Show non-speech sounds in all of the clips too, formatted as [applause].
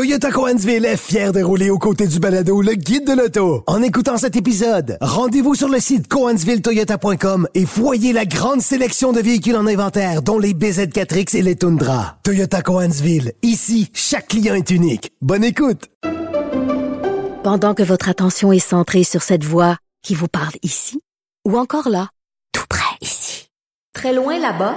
Toyota Coansville est fier de rouler aux côtés du balado Le Guide de l'auto. En écoutant cet épisode, rendez-vous sur le site coansvilletoyota.com et voyez la grande sélection de véhicules en inventaire, dont les BZ4X et les Tundra. Toyota Coansville, ici, chaque client est unique. Bonne écoute! Pendant que votre attention est centrée sur cette voix qui vous parle ici, ou encore là, tout près ici, très loin là-bas,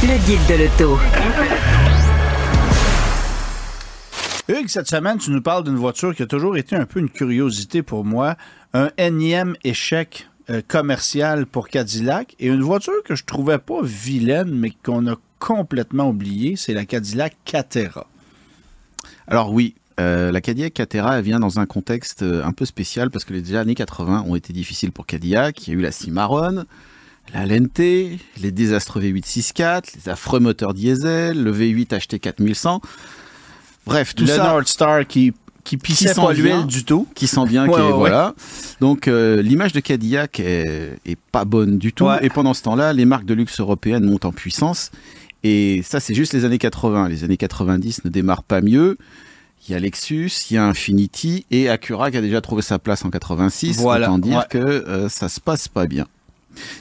Le guide de l'auto. Hugues, cette semaine, tu nous parles d'une voiture qui a toujours été un peu une curiosité pour moi. Un énième échec euh, commercial pour Cadillac et une voiture que je trouvais pas vilaine, mais qu'on a complètement oubliée, c'est la Cadillac Catera. Alors oui, euh, la Cadillac Catera elle vient dans un contexte euh, un peu spécial parce que les années 80 ont été difficiles pour Cadillac. Il y a eu la Cimarron, la LNT, les désastreux V8 6.4, les affreux moteurs diesel, le V8 HT 4100. Bref, tout le ça. North Star qui, qui pissait pas l'huile du tout. qui sent bien, [laughs] Ouais, qui est- ouais, ouais. voilà. Donc euh, l'image de Cadillac est, est pas bonne du tout. Ouais. Et pendant ce temps-là, les marques de luxe européennes montent en puissance. Et ça, c'est juste les années 80. Les années 90 ne démarrent pas mieux. Il y a Lexus, il y a Infinity et Acura qui a déjà trouvé sa place en 86. Voilà, Autant dire que euh, ça se passe pas bien.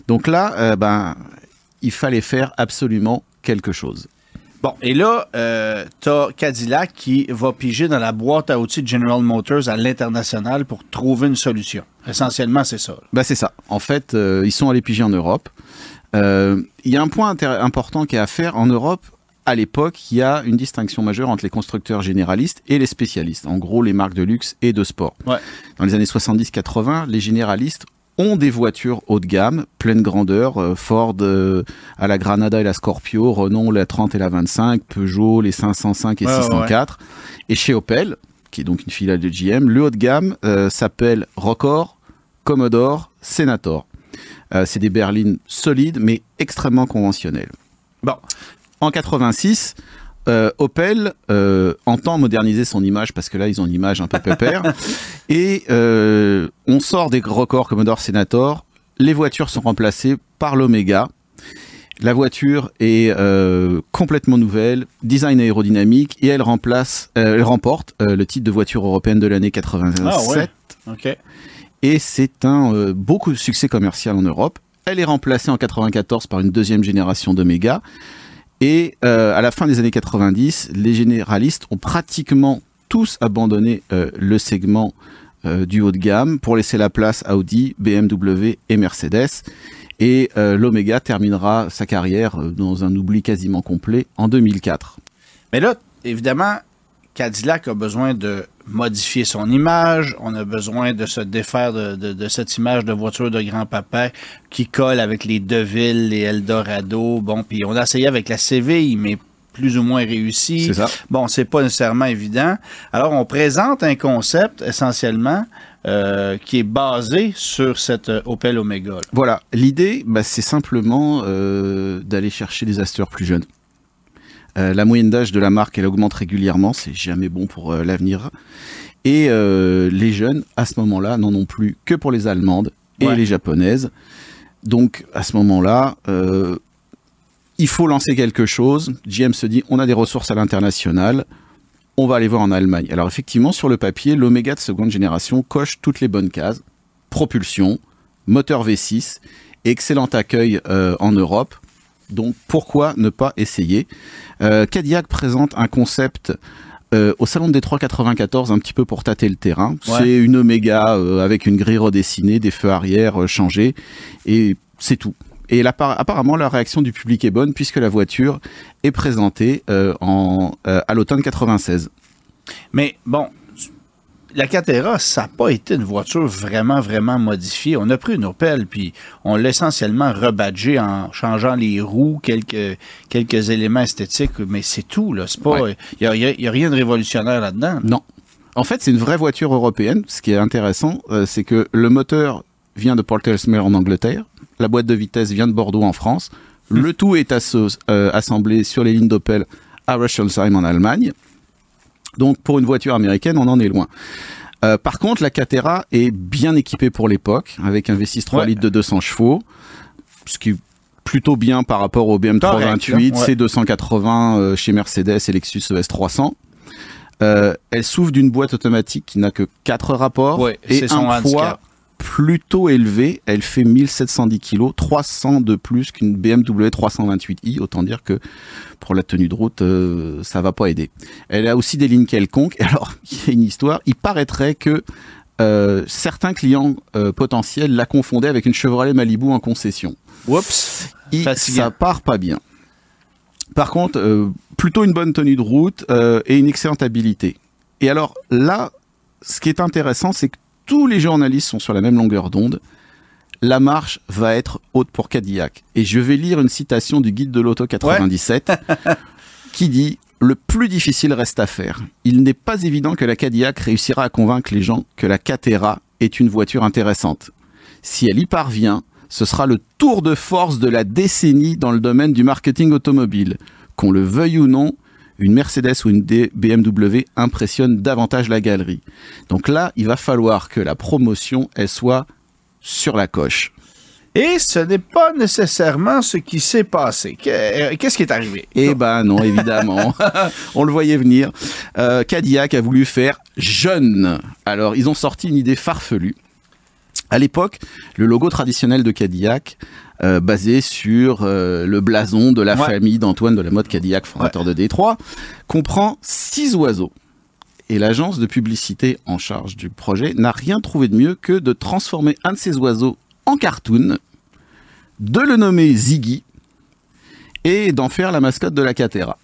Donc là, euh, ben, il fallait faire absolument quelque chose. Bon, et là, euh, t'as Cadillac qui va piger dans la boîte à outils de General Motors à l'international pour trouver une solution. Essentiellement, c'est ça. Bah c'est ça. En fait, euh, ils sont allés piger en Europe. Euh, Il y a un point important qui est à faire en Europe. À l'époque, il y a une distinction majeure entre les constructeurs généralistes et les spécialistes. En gros, les marques de luxe et de sport. Ouais. Dans les années 70-80, les généralistes ont des voitures haut de gamme, pleine grandeur, euh, Ford euh, à la Granada et la Scorpio, Renault la 30 et la 25, Peugeot les 505 et Ouais, ouais, 604. Et chez Opel, qui est donc une filiale de GM, le haut de gamme euh, s'appelle Rockor, Commodore, Senator. Euh, c'est des berlines solides mais extrêmement conventionnelles. Bon, En 86, euh, Opel euh, entend moderniser son image parce que là ils ont une image un peu pépère [laughs] et euh, on sort des records Commodore Senator. Les voitures sont remplacées par l'Omega. La voiture est complètement nouvelle, design aérodynamique et elle remplace, elle remporte le titre de voiture européenne de l'année 87 Ah ouais. Et c'est un beaucoup de succès commercial en Europe. Elle est remplacée en 94 par une deuxième génération d'Omega. Et euh, à la fin des années 90, les généralistes ont pratiquement tous abandonné euh, le segment euh, du haut de gamme pour laisser la place à Audi, BMW et Mercedes. Et l'Omega terminera sa carrière dans un oubli quasiment complet en 2004. Mais là, évidemment, Cadillac a besoin de modifier son image. On a besoin de se défaire de, de- de cette image de voiture de grand-papa qui colle avec les Deville, les Eldorado. Bon, puis on a essayé avec la CVI, mais plus ou moins réussi. Ça. Bon, c'est pas nécessairement évident. Alors, on présente un concept essentiellement euh, qui est basé sur cette euh, Opel Omega. là. Voilà, l'idée, bah, c'est simplement euh, d'aller chercher des acheteurs plus jeunes. Euh, la moyenne d'âge de la marque, elle augmente régulièrement, c'est jamais bon pour euh, l'avenir. Et euh, les jeunes, à ce moment-là, n'en ont plus que pour les allemandes et Ouais. les japonaises. Donc, à ce moment-là, il faut lancer quelque chose. GM se dit, on a des ressources à l'international, on va aller voir en Allemagne. Alors, effectivement, sur le papier, l'Omega de seconde génération coche toutes les bonnes cases. Propulsion, moteur V6, excellent accueil en Europe. Donc pourquoi ne pas essayer? Euh, Cadillac présente un concept euh, au salon de Détroit 94 un petit peu pour tâter le terrain. Ouais. C'est une Omega euh, avec une grille redessinée, des feux arrière changés et c'est tout. Et apparemment, la réaction du public est bonne puisque la voiture est présentée en, à l'automne 96. Mais bon, la Catera, ça n'a pas été une voiture vraiment, vraiment modifiée. On a pris une Opel, puis on l'a essentiellement rebadgé en changeant les roues, quelques, quelques éléments esthétiques, mais c'est tout. Il n'y ouais. a, a, rien de révolutionnaire là-dedans. Non. En fait, c'est une vraie voiture européenne. Ce qui est intéressant, euh, c'est que le moteur vient de Port Ellesmere en Angleterre, la boîte de vitesse vient de Bordeaux en France, mmh. le tout est euh, assemblé sur les lignes d'Opel à Rüsselsheim en Allemagne. Donc pour une voiture américaine, on en est loin. Euh, par contre, la Catera est bien équipée pour l'époque, avec un V6 3 ouais. litres de 200 chevaux, ce qui est plutôt bien par rapport au BMW 328, ouais. C280 euh, chez Mercedes et Lexus ES 300. Euh, elle souffre d'une boîte automatique qui n'a que 4 rapports ouais, et un poids. Plutôt élevé. Elle fait 1710 kg, 300 de plus qu'une BMW 328i. Autant dire que pour la tenue de route, euh, ça va pas aider. Elle a aussi des lignes quelconques. [laughs] Alors, il y a une histoire. Il paraîtrait que euh, certains clients euh, potentiels la confondaient avec une Chevrolet Malibu en concession. Oups, Et ça part pas bien. Par contre, euh, plutôt une bonne tenue de route euh, et une excellente habilité. Et alors là, ce qui est intéressant, c'est que tous les journalistes sont sur la même longueur d'onde. La marche va être haute pour Cadillac. Et je vais lire une citation du guide de l'auto 97 ouais. [laughs] qui dit le plus difficile reste à faire. Il n'est pas évident que la Cadillac réussira à convaincre les gens que la Catera est une voiture intéressante. Si elle y parvient, ce sera le tour de force de la décennie dans le domaine du marketing automobile. Qu'on le veuille ou non, une Mercedes ou une BMW impressionne davantage la galerie. Donc là, il va falloir que la promotion, elle soit sur la coche. Et ce n'est pas nécessairement ce qui s'est passé. Qu'est-ce qui est arrivé? Eh ben non, évidemment. [laughs] On le voyait venir. Euh, Cadillac a voulu faire jeune. Alors, ils ont sorti une idée farfelue. À l'époque, le logo traditionnel de Cadillac, euh, basé sur euh, le blason de la ouais. famille d'Antoine de la mode Cadillac, fondateur ouais. de Détroit, comprend six oiseaux. Et l'agence de publicité en charge du projet n'a rien trouvé de mieux que de transformer un de ces oiseaux en cartoon, de le nommer Ziggy et d'en faire la mascotte de la Catera.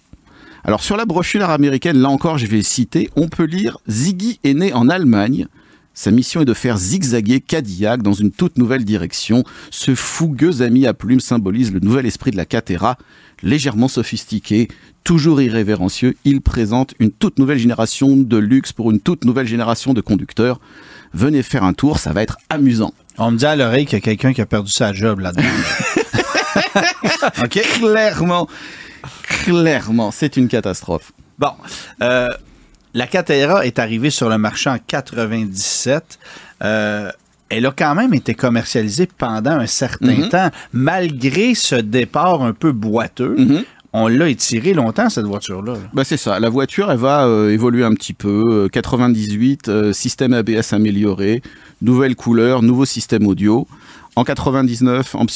Alors sur la brochure américaine, là encore je vais citer, on peut lire Ziggy est né en Allemagne, sa mission est de faire zigzaguer Cadillac dans une toute nouvelle direction. Ce fougueux ami à plumes symbolise le nouvel esprit de la Catera. Légèrement sophistiqué, toujours irrévérencieux, il présente une toute nouvelle génération de luxe pour une toute nouvelle génération de conducteurs. Venez faire un tour, ça va être amusant. On me dit à l'oreille qu'il y a quelqu'un qui a perdu sa job là-dedans. [laughs] ok, clairement, clairement, c'est une catastrophe. Bon, euh, la Catera est arrivée sur le marché en 97. Euh, elle a quand même été commercialisée pendant un certain Mhm. mm -hmm. temps, malgré ce départ un peu boiteux. Mm -hmm. On l'a étiré longtemps, cette voiture-là. Bah c'est ça. La voiture, elle va euh, évoluer un petit peu. 98, euh, système ABS amélioré, nouvelle couleur, nouveau système audio. En 99, en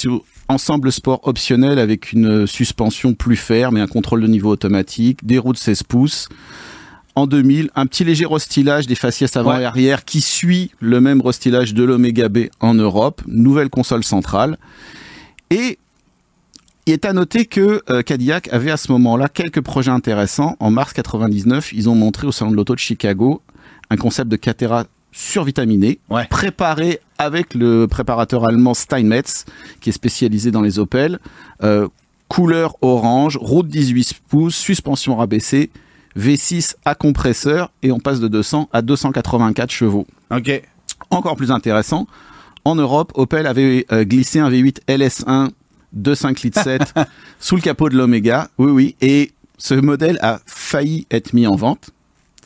ensemble sport optionnel avec une suspension plus ferme et un contrôle de niveau automatique, des roues de 16 pouces. En 2000, un petit léger restylage des faciès avant ouais. et arrière qui suit le même restylage de l'Omega B en Europe, nouvelle console centrale. Et il est à noter que euh, Cadillac avait à ce moment-là quelques projets intéressants. En mars 99, ils ont montré au salon de l'auto de Chicago un concept de Catera survitaminé, ouais. préparé avec le préparateur allemand Steinmetz, qui est spécialisé dans les Opel. Euh, couleur orange, roue de 18 pouces, suspension rabaissée, V6 à compresseur et on passe de 200 à 284 chevaux. Ok. Encore plus intéressant, en Europe, Opel avait euh, glissé un V8 LS1 de 5 litres 7 [laughs] sous le capot de l'Omega. Oui, oui. Et ce modèle a failli être mis en vente.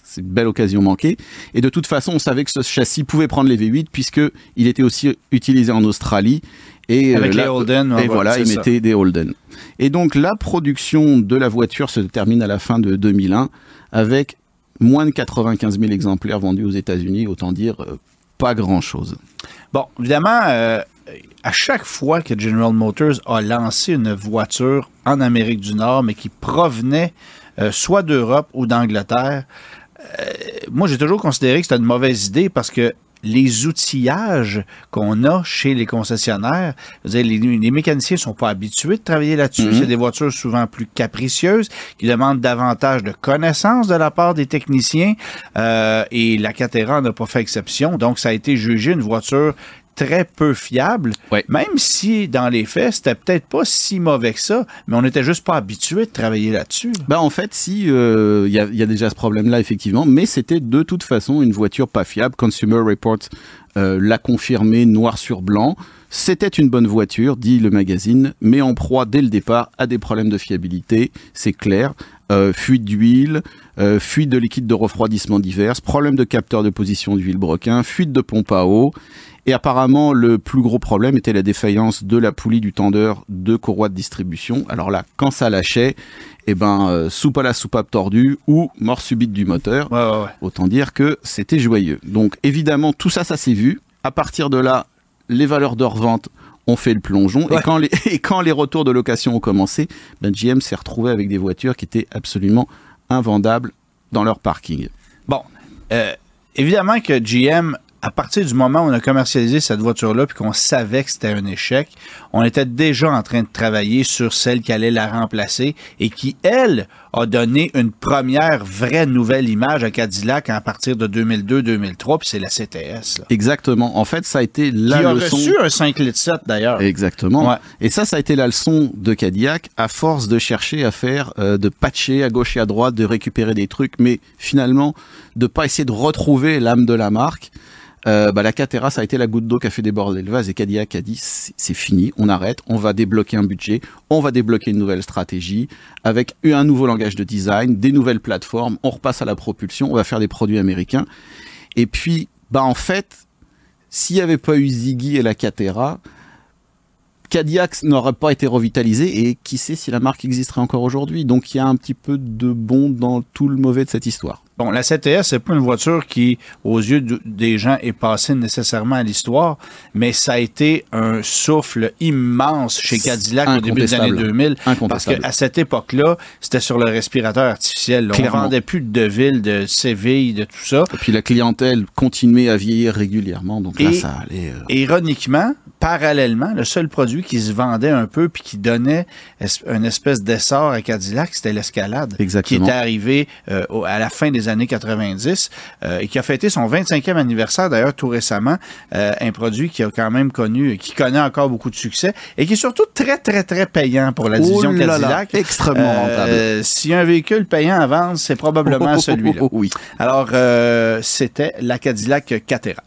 C'est une belle occasion manquée. Et de toute façon, on savait que ce châssis pouvait prendre les V8 puisque il était aussi utilisé en Australie. Et Avec euh, les là, Holden. Et voilà, il mettait des Holden. Et donc la production de la voiture se termine à la fin de 2001 avec moins de 95 000 exemplaires vendus aux États-Unis. Autant dire euh, pas grand-chose. Bon, évidemment, euh, à chaque fois que General Motors a lancé une voiture en Amérique du Nord, mais qui provenait euh, soit d'Europe ou d'Angleterre, moi j'ai toujours considéré que c'était une mauvaise idée parce que les outillages qu'on a chez les concessionnaires. les, les, mécaniciens sont pas habitués de travailler là-dessus. Mhm. C'est des voitures souvent plus capricieuses qui demandent davantage de connaissances de la part des techniciens. Euh, et la Catera n'a pas fait exception. Donc, ça a été jugé une voiture très peu fiable, même si dans les faits, c'était peut-être pas si mauvais que ça, mais on n'était juste pas habitué de travailler là-dessus. Ben en fait, si, euh, il y, a, déjà ce problème-là, effectivement, mais c'était de toute façon une voiture pas fiable. Consumer Report euh, l'a confirmé noir sur blanc. C'était une bonne voiture, dit le magazine, mais en proie dès le départ à des problèmes de fiabilité, c'est clair. Euh, fuite d'huile, fuite de liquide de refroidissement divers, problème de capteur de position d'huile broquin, fuite de pompe à eau et apparemment, le plus gros problème était la défaillance de la poulie du tendeur de courroie de distribution. Alors là, quand ça lâchait, eh ben, euh, soupe à la soupape tordue ou mort subite du moteur. Autant dire que c'était joyeux. Donc évidemment, tout ça, ça s'est vu. À partir de là, les valeurs de revente ont fait le plongeon. Et, quand les, [laughs] et quand les retours de location ont commencé, ben, GM s'est retrouvé avec des voitures qui étaient absolument invendables dans leur parking. Bon, euh, évidemment que GM à partir du moment où on a commercialisé cette voiture-là puis qu'on savait que c'était un échec, on était déjà en train de travailler sur celle qui allait la remplacer et qui, elle, a donné une première vraie nouvelle image à Cadillac à partir de 2002-2003, puis c'est la CTS. Exactement. En fait, ça a été la qui a reçu un 5 litres 7 d'ailleurs. Exactement. Et ça, ça a été la leçon de Cadillac à force de chercher à faire, euh, de patcher à gauche et à droite, de récupérer des trucs, mais finalement de pas essayer de retrouver l'âme de la marque. Euh, bah, la Catera, ça a été la goutte d'eau qui a fait déborder le vase et Cadillac a dit c'est fini, on arrête, on va débloquer un budget, on va débloquer une nouvelle stratégie avec un nouveau langage de design, des nouvelles plateformes, on repasse à la propulsion, on va faire des produits américains. Et puis, bah en fait, s'il n'y avait pas eu Ziggy et la Catera, Cadillac n'aurait pas été revitalisé et qui sait si la marque existerait encore aujourd'hui. Donc il y a un petit peu de bon dans tout le mauvais de cette histoire. Bon, la CTS, c'est pas une voiture qui, aux yeux des gens, est passée nécessairement à l'histoire, mais ça a été un souffle immense chez Cadillac au début des années 2000. Parce qu'à cette époque-là, c'était sur le respirateur artificiel. On ne vendait plus de villes, de Séville, de tout ça. Et puis la clientèle continuait à vieillir régulièrement, donc là, ça allait... Euh, ironiquement, parallèlement, le seul produit qui se vendait un peu puis qui donnait une espèce d'essor à Cadillac, c'était l'escalade. Qui était arrivé euh, à la fin des années 90 euh, et qui a fêté son 25e anniversaire d'ailleurs tout récemment. Euh, un produit qui a quand même connu, qui connaît encore beaucoup de succès et qui est surtout très, très, très payant pour la division Cadillac. extrêmement rentable. Si y a un véhicule payant à vendre, c'est probablement [laughs] celui-là. oui. Alors, c'était la Cadillac Catera.